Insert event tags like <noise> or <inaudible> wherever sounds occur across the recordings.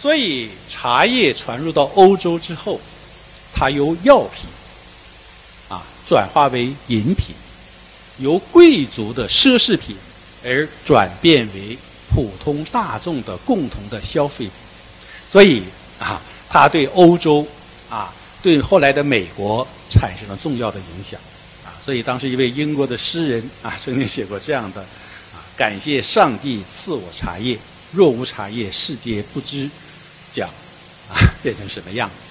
所以茶叶传入到欧洲之后，它由药品啊转化为饮品，由贵族的奢侈品而转变为普通大众的共同的消费品。所以啊，它对欧洲啊，对后来的美国产生了重要的影响啊。所以当时一位英国的诗人啊，曾经写过这样的啊：感谢上帝赐我茶叶，若无茶叶，世界不知。讲啊，<laughs> 变成什么样子？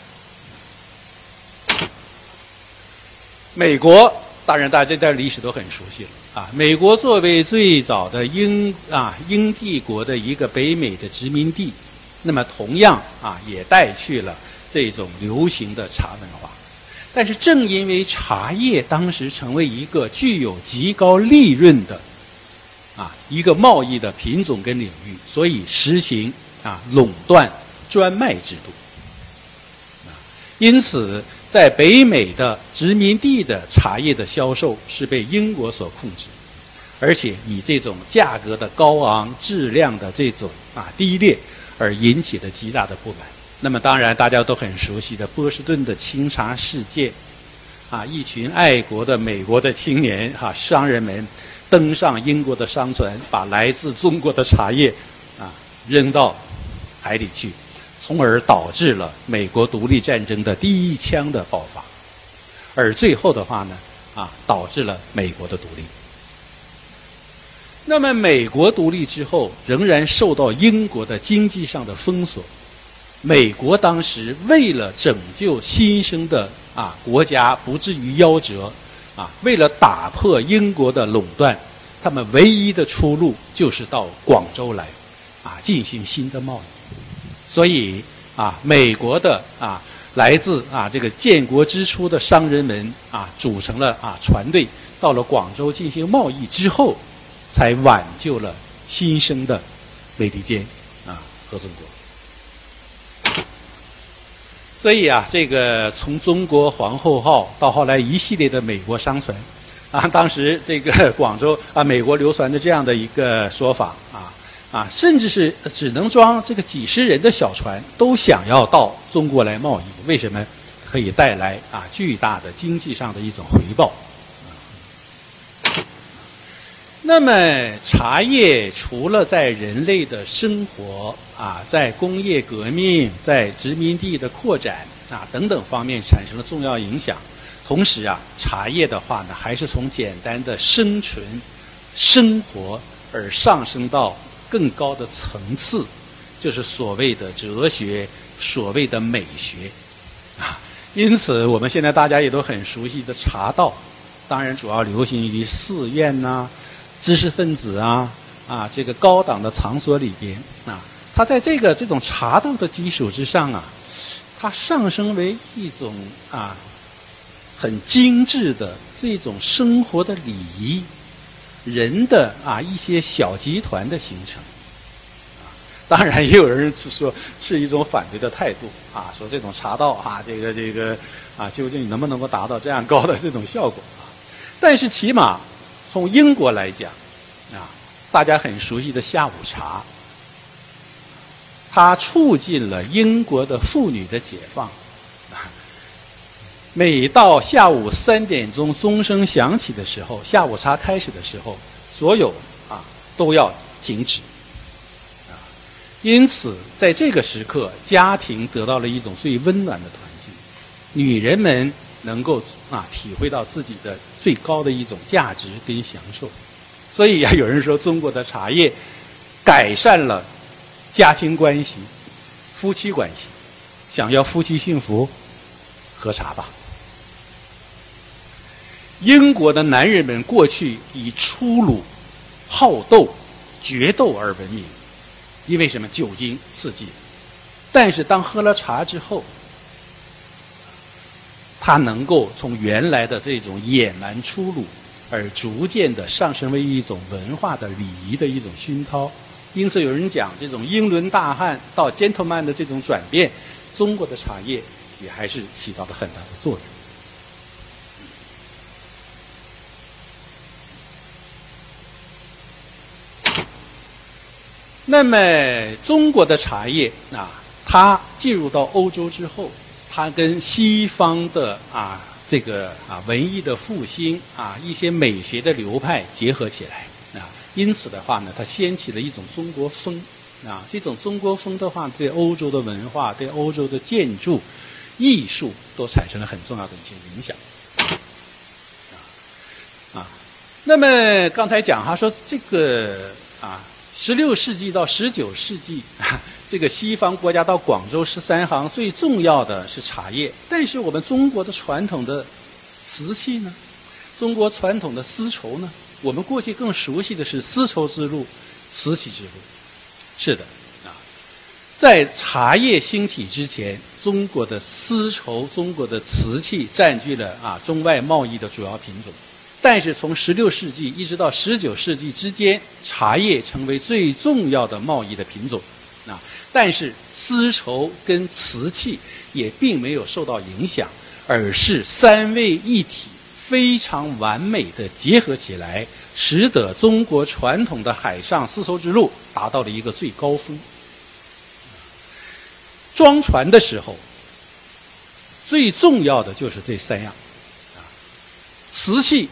美国当然，大家在历史都很熟悉了啊。美国作为最早的英啊英帝国的一个北美的殖民地，那么同样啊也带去了这种流行的茶文化。但是正因为茶叶当时成为一个具有极高利润的啊一个贸易的品种跟领域，所以实行啊垄断。专卖制度，因此在北美的殖民地的茶叶的销售是被英国所控制，而且以这种价格的高昂、质量的这种啊低劣而引起的极大的不满。那么，当然大家都很熟悉的波士顿的清茶事件，啊，一群爱国的美国的青年哈商人们登上英国的商船，把来自中国的茶叶啊扔到海里去。从而导致了美国独立战争的第一枪的爆发，而最后的话呢，啊，导致了美国的独立。那么，美国独立之后，仍然受到英国的经济上的封锁。美国当时为了拯救新生的啊国家不至于夭折，啊，为了打破英国的垄断，他们唯一的出路就是到广州来，啊，进行新的贸易。所以啊，美国的啊，来自啊这个建国之初的商人们啊，组成了啊船队，到了广州进行贸易之后，才挽救了新生的美利坚啊和中国。所以啊，这个从中国皇后号到后来一系列的美国商船，啊，当时这个广州啊，美国流传着这样的一个说法啊。啊，甚至是只能装这个几十人的小船，都想要到中国来贸易。为什么？可以带来啊巨大的经济上的一种回报。那么，茶叶除了在人类的生活啊，在工业革命、在殖民地的扩展啊等等方面产生了重要影响，同时啊，茶叶的话呢，还是从简单的生存、生活而上升到。更高的层次，就是所谓的哲学，所谓的美学，啊，因此我们现在大家也都很熟悉的茶道，当然主要流行于寺院呐、知识分子啊、啊这个高档的场所里边啊，它在这个这种茶道的基础之上啊，它上升为一种啊很精致的这种生活的礼仪。人的啊一些小集团的形成，啊，当然也有人是说是一种反对的态度啊，说这种茶道啊，这个这个啊，究竟能不能够达到这样高的这种效果啊？但是起码从英国来讲，啊，大家很熟悉的下午茶，它促进了英国的妇女的解放。每到下午三点钟钟声响起的时候，下午茶开始的时候，所有啊都要停止。啊，因此在这个时刻，家庭得到了一种最温暖的团聚，女人们能够啊体会到自己的最高的一种价值跟享受。所以啊，有人说中国的茶叶改善了家庭关系、夫妻关系。想要夫妻幸福，喝茶吧。英国的男人们过去以粗鲁、好斗、决斗而闻名，因为什么？酒精刺激。但是当喝了茶之后，他能够从原来的这种野蛮粗鲁，而逐渐的上升为一种文化的礼仪的一种熏陶。因此，有人讲这种英伦大汉到 gentleman 的这种转变，中国的茶叶也还是起到了很大的作用。那么，中国的茶叶啊，它进入到欧洲之后，它跟西方的啊这个啊文艺的复兴啊一些美学的流派结合起来啊，因此的话呢，它掀起了一种中国风啊。这种中国风的话，对欧洲的文化、对欧洲的建筑、艺术都产生了很重要的一些影响。啊，那么刚才讲哈说这个啊，十六世纪到十九世纪，这个西方国家到广州十三行最重要的是茶叶，但是我们中国的传统的瓷器呢，中国传统的丝绸呢，我们过去更熟悉的是丝绸之路、瓷器之路，是的啊，在茶叶兴起之前，中国的丝绸、中国的瓷器占据了啊中外贸易的主要品种。但是从十六世纪一直到十九世纪之间，茶叶成为最重要的贸易的品种，啊，但是丝绸跟瓷器也并没有受到影响，而是三位一体，非常完美的结合起来，使得中国传统的海上丝绸之路达到了一个最高峰。装船的时候，最重要的就是这三样，啊，瓷器。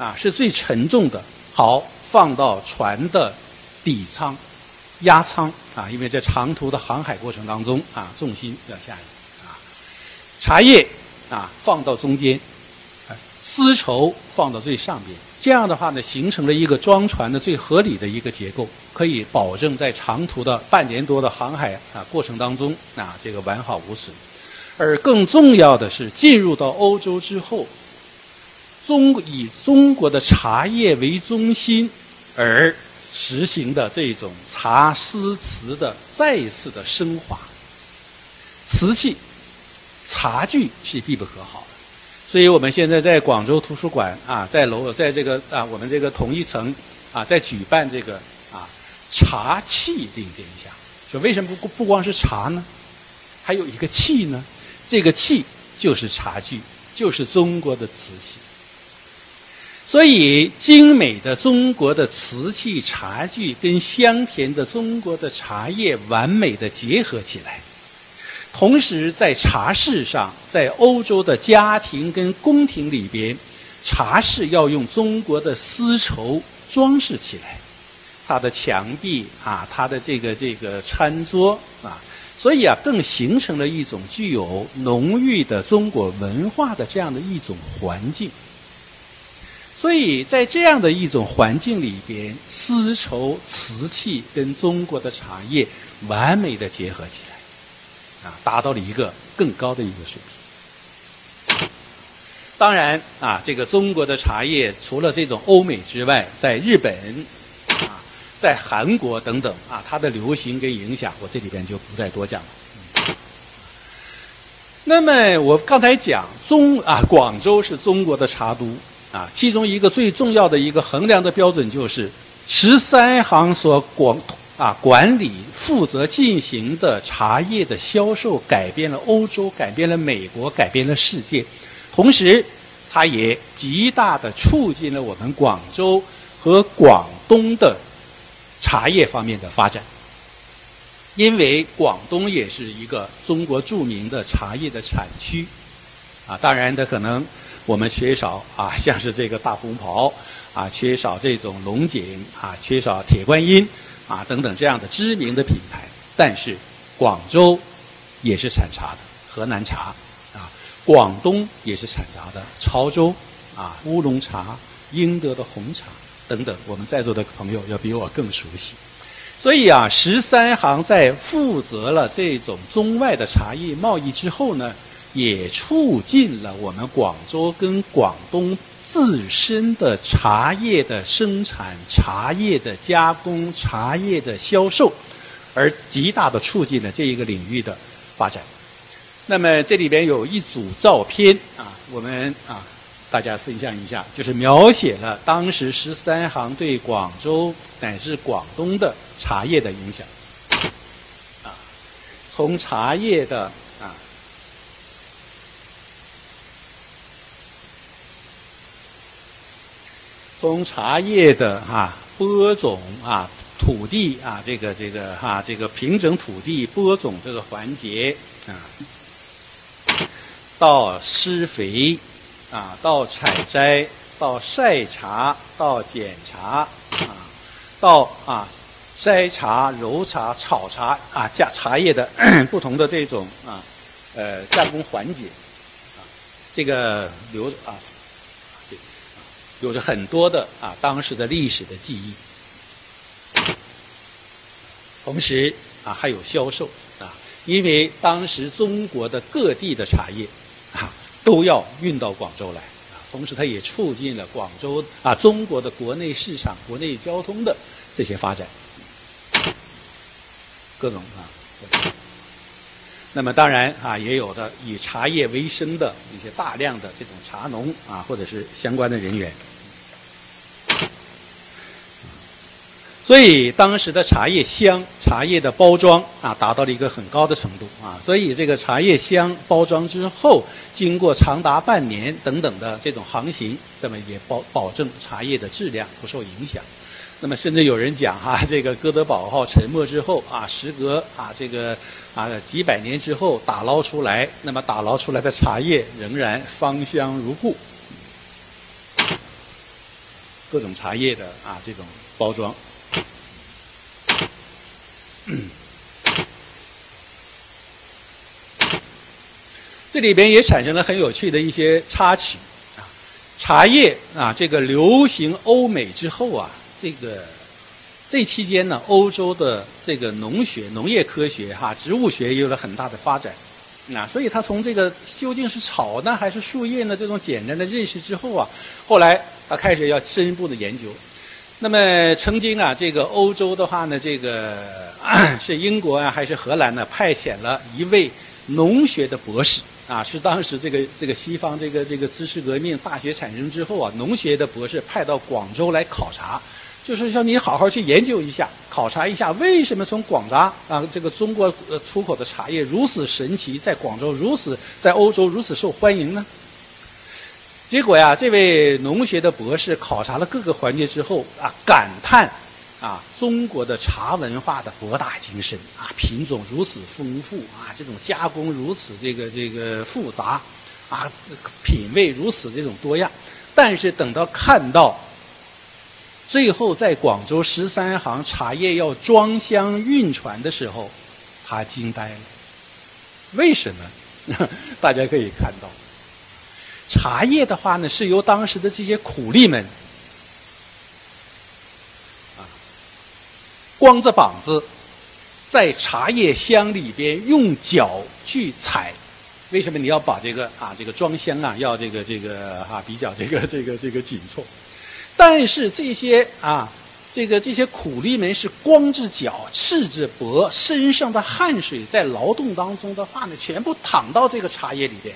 啊，是最沉重的。好，放到船的底舱、压舱啊，因为在长途的航海过程当中啊，重心要下移啊。茶叶啊，放到中间，丝绸放到最上边。这样的话呢，形成了一个装船的最合理的一个结构，可以保证在长途的半年多的航海啊过程当中啊，这个完好无损。而更重要的是，进入到欧洲之后。中以中国的茶叶为中心而实行的这种茶诗词的再次的升华，瓷器、茶具是必不可少的。所以我们现在在广州图书馆啊，在楼在这个啊我们这个同一层啊，在举办这个啊茶器定天下。说为什么不不光是茶呢？还有一个器呢？这个器就是茶具，就是中国的瓷器。所以，精美的中国的瓷器茶具跟香甜的中国的茶叶完美的结合起来，同时在茶室上，在欧洲的家庭跟宫廷里边，茶室要用中国的丝绸装饰起来，它的墙壁啊，它的这个这个餐桌啊，所以啊，更形成了一种具有浓郁的中国文化的这样的一种环境。所以在这样的一种环境里边，丝绸、瓷器跟中国的茶叶完美的结合起来，啊，达到了一个更高的一个水平。当然啊，这个中国的茶叶除了这种欧美之外，在日本啊，在韩国等等啊，它的流行跟影响，我这里边就不再多讲了。那么我刚才讲中啊，广州是中国的茶都。啊，其中一个最重要的一个衡量的标准就是十三行所管啊管理负责进行的茶叶的销售，改变了欧洲，改变了美国，改变了世界。同时，它也极大的促进了我们广州和广东的茶叶方面的发展。因为广东也是一个中国著名的茶叶的产区，啊，当然的可能。我们缺少啊，<laughs> 像是这个大红袍啊，缺少这种龙井啊，缺少铁观音啊等等这样的知名的品牌。但是广州也是产茶的河南茶啊，广东也是产茶的潮州啊乌龙茶、英德的红茶等等。我们在座的朋友要比我更熟悉。所以啊，十三行在负责了这种中外的茶叶贸易之后呢。也促进了我们广州跟广东自身的茶叶的生产、茶叶的加工、茶叶的销售，而极大的促进了这一个领域的发展。那么这里边有一组照片啊，我们啊大家分享一下，就是描写了当时十三行对广州乃至广东的茶叶的影响。啊，从茶叶的。从茶叶的啊播种啊土地啊，这个这个哈，这个平整土地播种这个环节啊，到施肥啊，到采摘，到晒茶，到检查啊，到啊筛茶、揉茶、炒茶啊，加茶叶的 <coughs> 不同的这种啊呃加工环节啊，这个流啊有着很多的啊当时的历史的记忆。同时啊，还有销售啊，因为当时中国的各地的茶叶啊都要运到广州来啊，同时它也促进了广州啊中国的国内市场、国内交通的这些发展，各种啊。那么当然啊，也有的以茶叶为生的一些大量的这种茶农啊，或者是相关的人员。所以当时的茶叶香、茶叶的包装啊，达到了一个很高的程度啊。所以这个茶叶香包装之后，经过长达半年等等的这种航行，那么也保保证茶叶的质量不受影响。那么甚至有人讲哈，<laughs> 这个哥德堡号沉没之后啊，时隔啊这个啊几百年之后打捞出来，那么打捞出来的茶叶仍然芳香如故。各种茶叶的啊这种包装。<coughs> 这里边也产生了很有趣的一些插曲啊，茶叶啊，这个流行欧美之后啊，这个这期间呢，欧洲的这个农学、农业科学哈、植物学也有了很大的发展那，所以他从这个究竟是草呢还是树叶呢这种简单的认识之后啊，后来他开始要深一步的研究。那么曾经啊，这个欧洲的话呢，这个 <coughs> 是英国啊还是荷兰呢？派遣了一位农学的博士啊，是当时这个这个西方这个这个知识革命大学产生之后啊，农学的博士派到广州来考察，就是说你好好去研究一下，考察一下为什么从广达啊这个中国呃出口的茶叶如此神奇，在广州如此在欧洲如此受欢迎呢？结果呀，这位农学的博士考察了各个环节之后啊，感叹啊，中国的茶文化的博大精深啊，品种如此丰富啊，这种加工如此这个这个复杂啊，品味如此这种多样。但是等到看到最后在广州十三行茶叶要装箱运船的时候，他惊呆了。为什么？<laughs> 大家可以看到。茶叶的话呢，是由当时的这些苦力们，啊，光着膀子，在茶叶箱里边用脚去踩。为什么你要把这个啊，这个装箱啊，要这个这个啊，比较这个这个这个紧凑？但是这些啊，这个这些苦力们是光着脚、赤着脖，身上的汗水在劳动当中的话呢，全部淌到这个茶叶里边。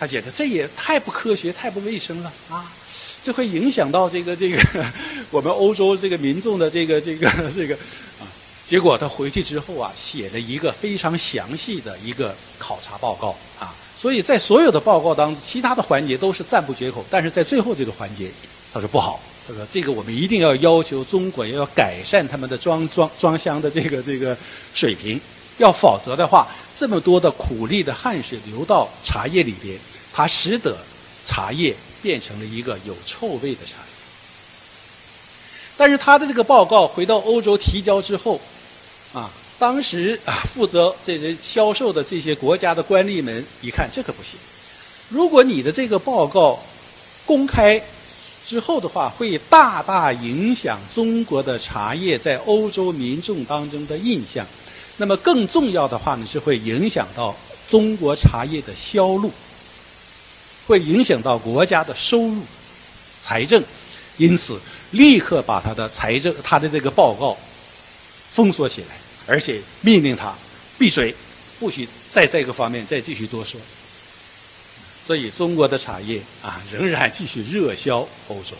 他觉得这也太不科学、太不卫生了啊！这会影响到这个这个 <laughs> 我们欧洲这个民众的这个这个这个啊。结果他回去之后啊，写了一个非常详细的一个考察报告啊。所以在所有的报告当中，其他的环节都是赞不绝口，但是在最后这个环节，他说不好。他说这个我们一定要要求中国要改善他们的装装装箱的这个这个水平，要否则的话。这么多的苦力的汗水流到茶叶里边，它使得茶叶变成了一个有臭味的茶叶。但是他的这个报告回到欧洲提交之后，啊，当时啊负责这些销售的这些国家的官吏们一看，这可不行。如果你的这个报告公开之后的话，会大大影响中国的茶叶在欧洲民众当中的印象。那么更重要的话呢，是会影响到中国茶叶的销路，会影响到国家的收入、财政，因此立刻把他的财政、他的这个报告封锁起来，而且命令他闭嘴，不许在这个方面再继续多说。所以中国的茶叶啊，仍然继续热销欧洲。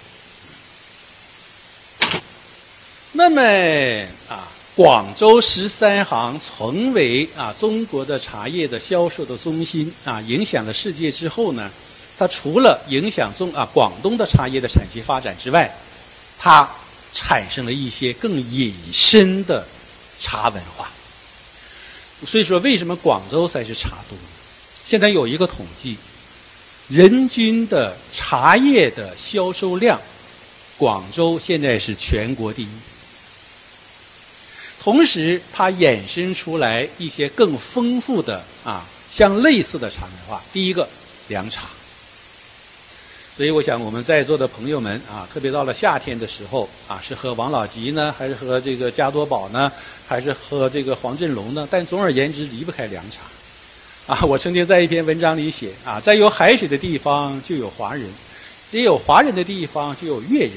那么啊。广州十三行成为啊中国的茶叶的销售的中心啊，影响了世界之后呢，它除了影响中啊广东的茶叶的产业发展之外，它产生了一些更隐深的茶文化。所以说，为什么广州才是茶都？现在有一个统计，人均的茶叶的销售量，广州现在是全国第一。同时，它衍生出来一些更丰富的啊，相类似的茶文化。第一个，凉茶。所以，我想我们在座的朋友们啊，特别到了夏天的时候啊，是喝王老吉呢，还是喝这个加多宝呢，还是喝这个黄振龙呢？但总而言之，离不开凉茶。<laughs> 啊，我曾经在一篇文章里写啊，在有海水的地方就有华人，只有华人的地方就有粤人，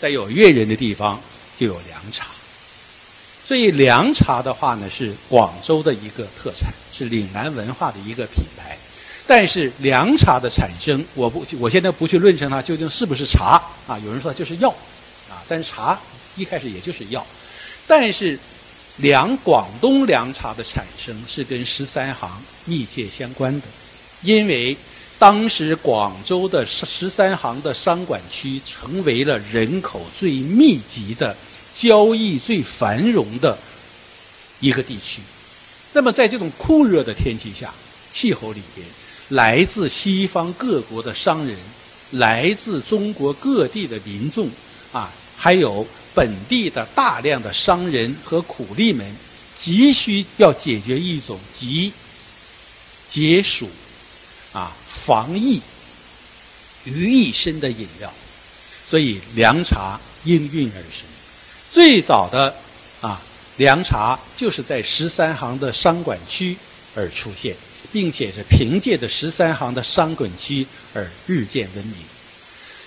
在有粤人的地方就有凉茶。所以，凉茶的话呢，是广州的一个特产，是岭南文化的一个品牌。但是凉茶的产生，我不，我现在不去论证它究竟是不是茶啊。有人说就是药，啊，但是茶一开始也就是药。但是凉广东凉茶的产生是跟十三行密切相关的，因为当时广州的十十三行的商管区成为了人口最密集的、交易最繁荣的一个地区。那么在这种酷热的天气下，气候里边。来自西方各国的商人，来自中国各地的民众，啊，还有本地的大量的商人和苦力们，急需要解决一种集解暑、啊防疫于一身的饮料，所以凉茶应运而生。最早的啊凉茶就是在十三行的商管区而出现。并且是凭借着十三行的商滚区而日渐闻名。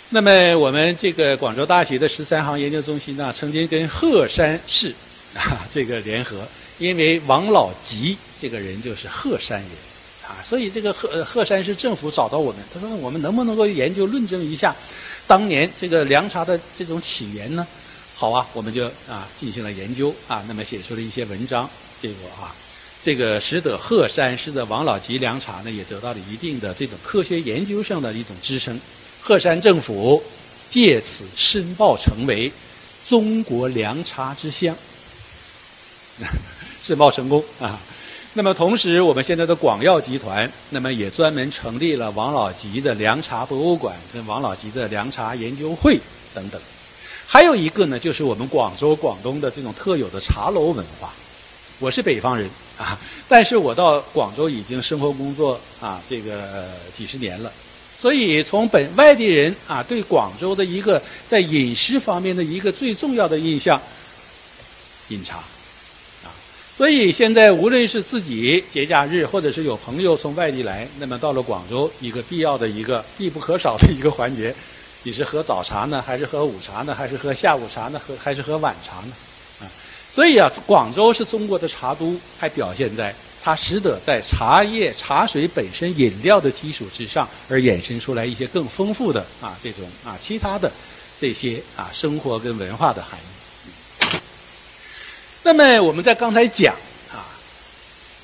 那么，我们这个广州大学的十三行研究中心呢，曾经跟鹤山市 <laughs> 啊这个联合，因为王老吉这个人就是鹤山人啊，所以这个鹤鹤山市政府找到我们，他说我们能不能够研究论证一下当年这个凉茶的这种起源呢？好啊，我们就啊进行了研究啊，那么写出了一些文章，结果啊。这个使得鹤山市的王老吉凉茶呢，也得到了一定的这种科学研究上的一种支撑。鹤山政府借此申报成为中国凉茶之乡，<laughs> 申报成功啊。那么同时，我们现在的广药集团，那么也专门成立了王老吉的凉茶博物馆跟王老吉的凉茶研究会等等。还有一个呢，就是我们广州、广东的这种特有的茶楼文化。我是北方人。<laughs> 啊！但是我到广州已经生活工作啊，这个几十年了，所以从本外地人啊对广州的一个在饮食方面的一个最重要的印象，饮茶，啊，所以现在无论是自己节假日，或者是有朋友从外地来，那么到了广州，一个必要的一个必不可少的一个环节，你是喝早茶呢，还是喝午茶呢，还是喝下午茶呢，喝还是喝晚茶呢？所以啊，广州是中国的茶都，还表现在它使得在茶叶、茶水本身饮料的基础之上，而衍生出来一些更丰富的啊这种啊其他的这些啊生活跟文化的含义。那么我们在刚才讲啊，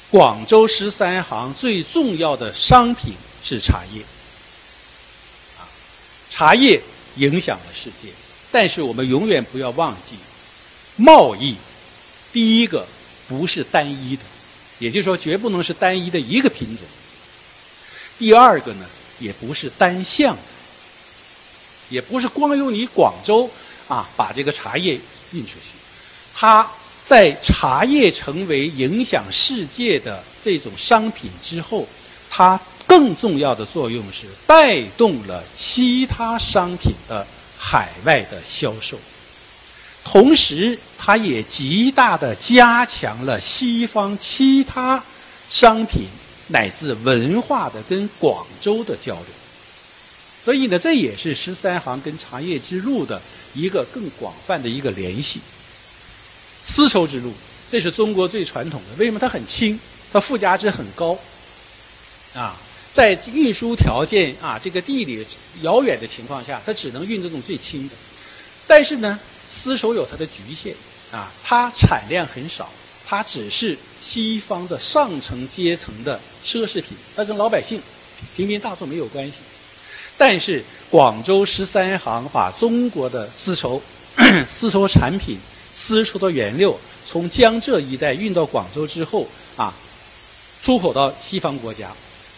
广州十三行最重要的商品是茶叶，啊，茶叶影响了世界，但是我们永远不要忘记贸易。第一个不是单一的，也就是说，绝不能是单一的一个品种。第二个呢，也不是单向的，也不是光由你广州啊把这个茶叶运出去。它在茶叶成为影响世界的这种商品之后，它更重要的作用是带动了其他商品的海外的销售。同时，它也极大的加强了西方其他商品乃至文化的跟广州的交流。所以呢，这也是十三行跟茶叶之路的一个更广泛的一个联系。丝绸之路，这是中国最传统的。为什么它很轻？它附加值很高。啊，在运输条件啊这个地理遥远的情况下，它只能运这种最轻的。但是呢？丝绸有它的局限，啊，它产量很少，它只是西方的上层阶层的奢侈品，它跟老百姓、平民大众没有关系。但是广州十三行把中国的丝绸丝绸产品、丝绸的原料从江浙一带运到广州之后啊，出口到西方国家，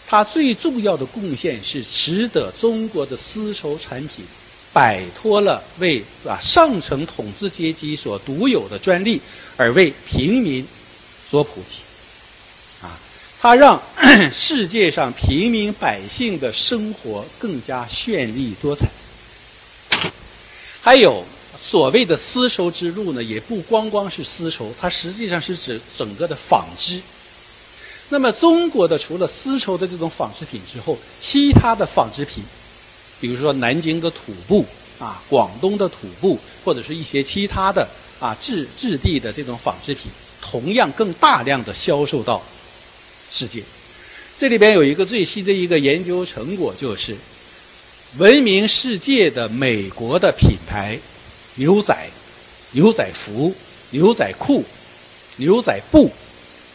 它最重要的贡献是使得中国的丝绸产品摆脱了为啊上层统治阶级所独有的专利，而为平民所普及。啊它让 <coughs> 世界上平民百姓的生活更加绚丽多彩。还有所谓的丝绸之路呢，也不光光是丝绸，它实际上是指整个的纺织。那么中国的除了丝绸的这种纺织品之后，其他的纺织品，比如说南京的土布啊，广东的土布，或者是一些其他的啊质质地的这种纺织品，同样更大量的销售到。世界，这里边有一个最新的一个研究成果，就是闻名世界的美国的品牌牛仔、牛仔服、牛仔裤、牛仔布，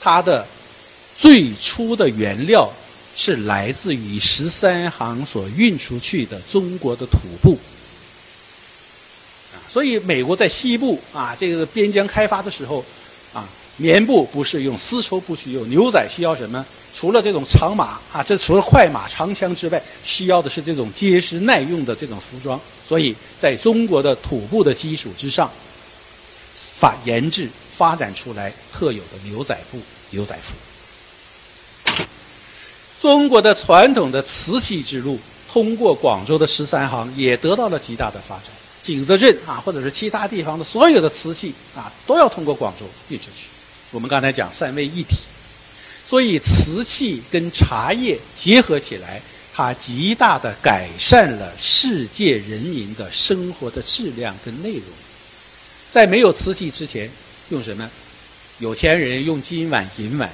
它的最初的原料是来自于十三行所运出去的中国的土布。所以美国在西部啊，这个边疆开发的时候，啊。棉布不是用，丝绸不需要，牛仔需要什么？除了这种长马啊，这除了快马、长枪之外，需要的是这种结实耐用的这种服装。所以，在中国的土布的基础之上，发研制发展出来特有的牛仔布、牛仔服。中国的传统的瓷器之路，通过广州的十三行，也得到了极大的发展。景德镇啊，或者是其他地方的所有的瓷器啊，都要通过广州运出去。我们刚才讲三位一体，所以瓷器跟茶叶结合起来，它极大的改善了世界人民的生活的质量跟内容。在没有瓷器之前，用什么？有钱人用金碗银碗，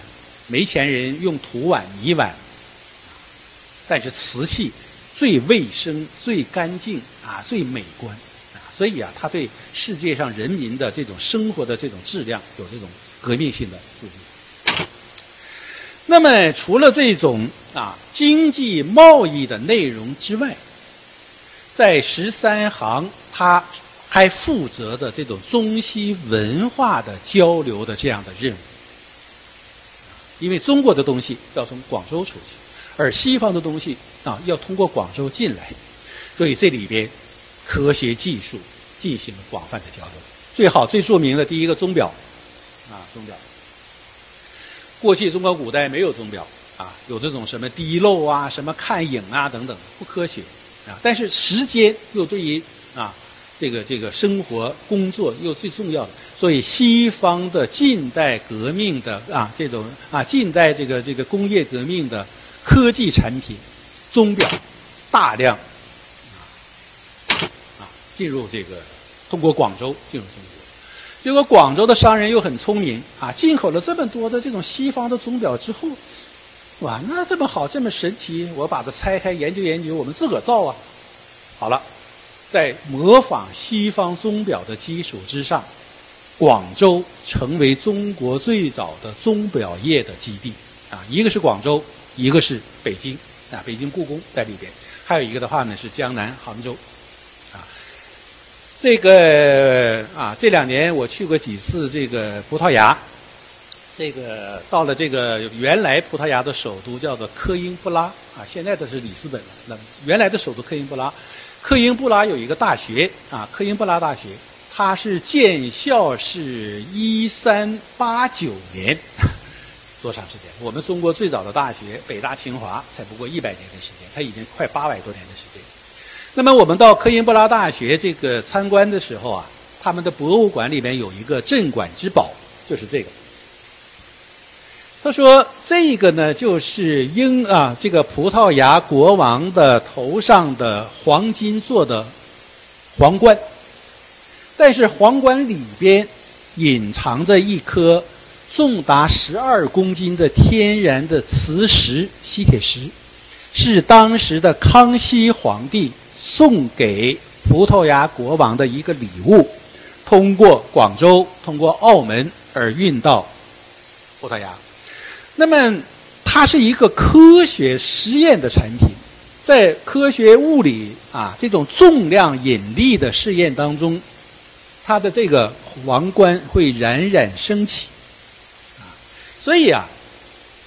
没钱人用土碗泥碗。但是瓷器最卫生、最干净啊，最美观啊，所以啊，它对世界上人民的这种生活的这种质量有这种。革命性的促进。那么，除了这种啊经济贸易的内容之外，在十三行，它还负责着这种中西文化的交流的这样的任务。因为中国的东西要从广州出去，而西方的东西啊要通过广州进来，所以这里边科学技术进行了广泛的交流。最好、最著名的第一个钟表。啊，钟表。过去中国古代没有钟表啊，有这种什么滴漏啊、什么看影啊等等，不科学啊。但是时间又对于啊这个这个生活工作又最重要的，所以西方的近代革命的啊这种啊近代这个这个工业革命的科技产品，钟表大量啊啊进入这个通过广州进入中国。结果广州的商人又很聪明啊，进口了这么多的这种西方的钟表之后，哇，那这么好，这么神奇，我把它拆开研究研究，我们自个儿造啊。好了，在模仿西方钟表的基础之上，广州成为中国最早的钟表业的基地啊。一个是广州，一个是北京啊，北京故宫在里边，还有一个的话呢是江南杭州。啊这个啊，这两年我去过几次这个葡萄牙，这个到了这个原来葡萄牙的首都叫做科英布拉啊，现在的是里斯本了。那原来的首都科英布拉，科英布拉有一个大学啊，科英布拉大学，它是建校是一三八九年，多长时间？我们中国最早的大学北大清华才不过一百年的时间，它已经快八百多年的时间。那么我们到科英布拉大学这个参观的时候啊，他们的博物馆里面有一个镇馆之宝，就是这个。他说这个呢，就是英啊，这个葡萄牙国王的头上的黄金做的皇冠，但是皇冠里边隐藏着一颗重达十二公斤的天然的磁石吸铁石，是当时的康熙皇帝。送给葡萄牙国王的一个礼物，通过广州、通过澳门而运到葡萄牙。那么，它是一个科学实验的产品，在科学物理啊这种重量引力的试验当中，它的这个皇冠会冉冉升起，所以啊，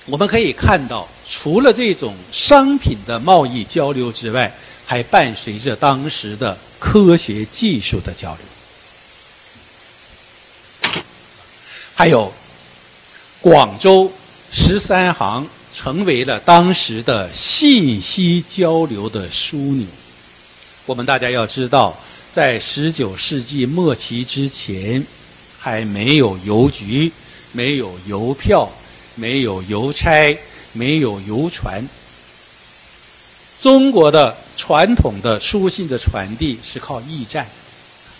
我们可以看到，除了这种商品的贸易交流之外，还伴随着当时的科学技术的交流，还有广州十三行成为了当时的信息交流的枢纽。我们大家要知道。在十九世纪末期之前，还没有邮局，没有邮票，没有邮差，没有邮船。中国的传统的书信的传递是靠驿站，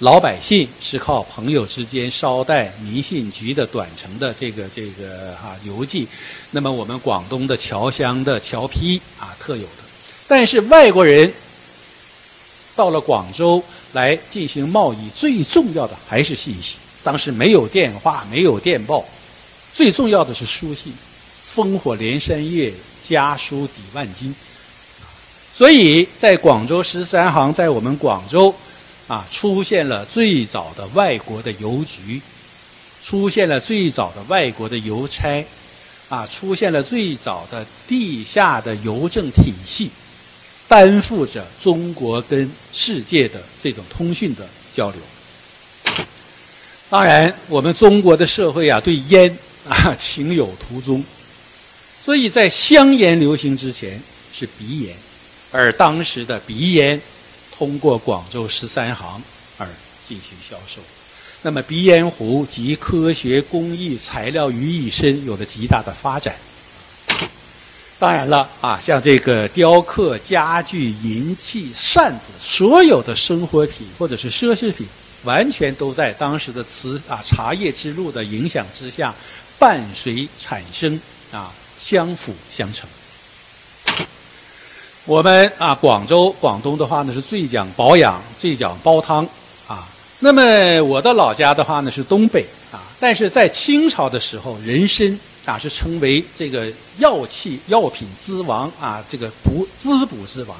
老百姓是靠朋友之间捎带民信局的短程的这个这个哈邮寄。那么我们广东的侨乡的侨批啊特有的，但是外国人到了广州。来进行贸易，最重要的还是信息。当时没有电话，没有电报，最重要的是书信。烽火连三月，家书抵万金。所以在广州十三行，在我们广州啊，出现了最早的外国的邮局，出现了最早的外国的邮差，啊，出现了最早的地下的邮政体系。担负着中国跟世界的这种通讯的交流。当然，我们中国的社会啊，对烟啊 <laughs> 情有独钟，所以在香烟流行之前是鼻烟，而当时的鼻烟通过广州十三行而进行销售。那么，鼻烟壶集科学工艺材料于一身，有了极大的发展。当然了啊，像这个雕刻、家具、银器、扇子，所有的生活品或者是奢侈品，完全都在当时的瓷啊茶叶之路的影响之下，伴随产生啊相辅相成。我们啊广州广东的话呢是最讲保养，最讲煲汤啊。那么我的老家的话呢是东北啊，但是在清朝的时候，人参。啊，是称为这个药器药品之王啊，这个补滋补之王。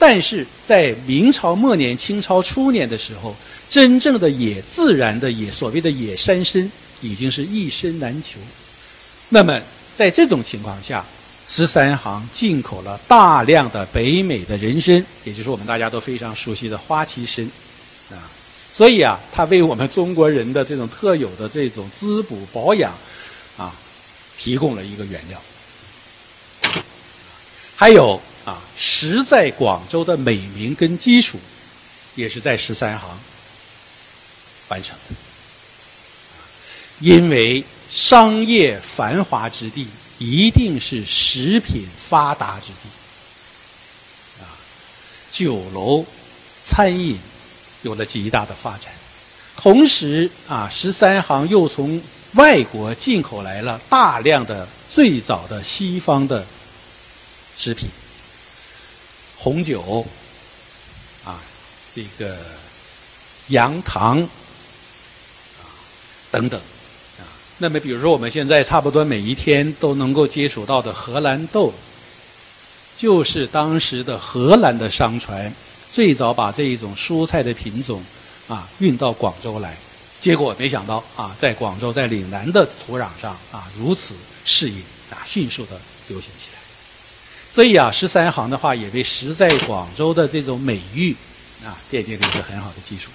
但是在明朝末年、清朝初年的时候，真正的野自然的野所谓的野山参已经是一身难求。那么在这种情况下，十三行进口了大量的北美的人参，也就是我们大家都非常熟悉的花旗参啊。所以啊，它为我们中国人的这种特有的这种滋补保养啊。提供了一个原料，还有啊，实在广州的美名跟基础，也是在十三行完成的。因为商业繁华之地，一定是食品发达之地，啊，酒楼、餐饮有了极大的发展，同时啊，十三行又从外国进口来了大量的最早的西方的食品，红酒，啊，这个羊糖，啊，等等，那么比如说我们现在差不多每一天都能够接触到的荷兰豆，就是当时的荷兰的商船最早把这一种蔬菜的品种啊运到广州来。结果没想到啊，在广州，在岭南的土壤上啊，如此适应啊，迅速的流行起来。所以啊，十三行的话，也为食在广州的这种美誉啊，奠定了一个很好的基础。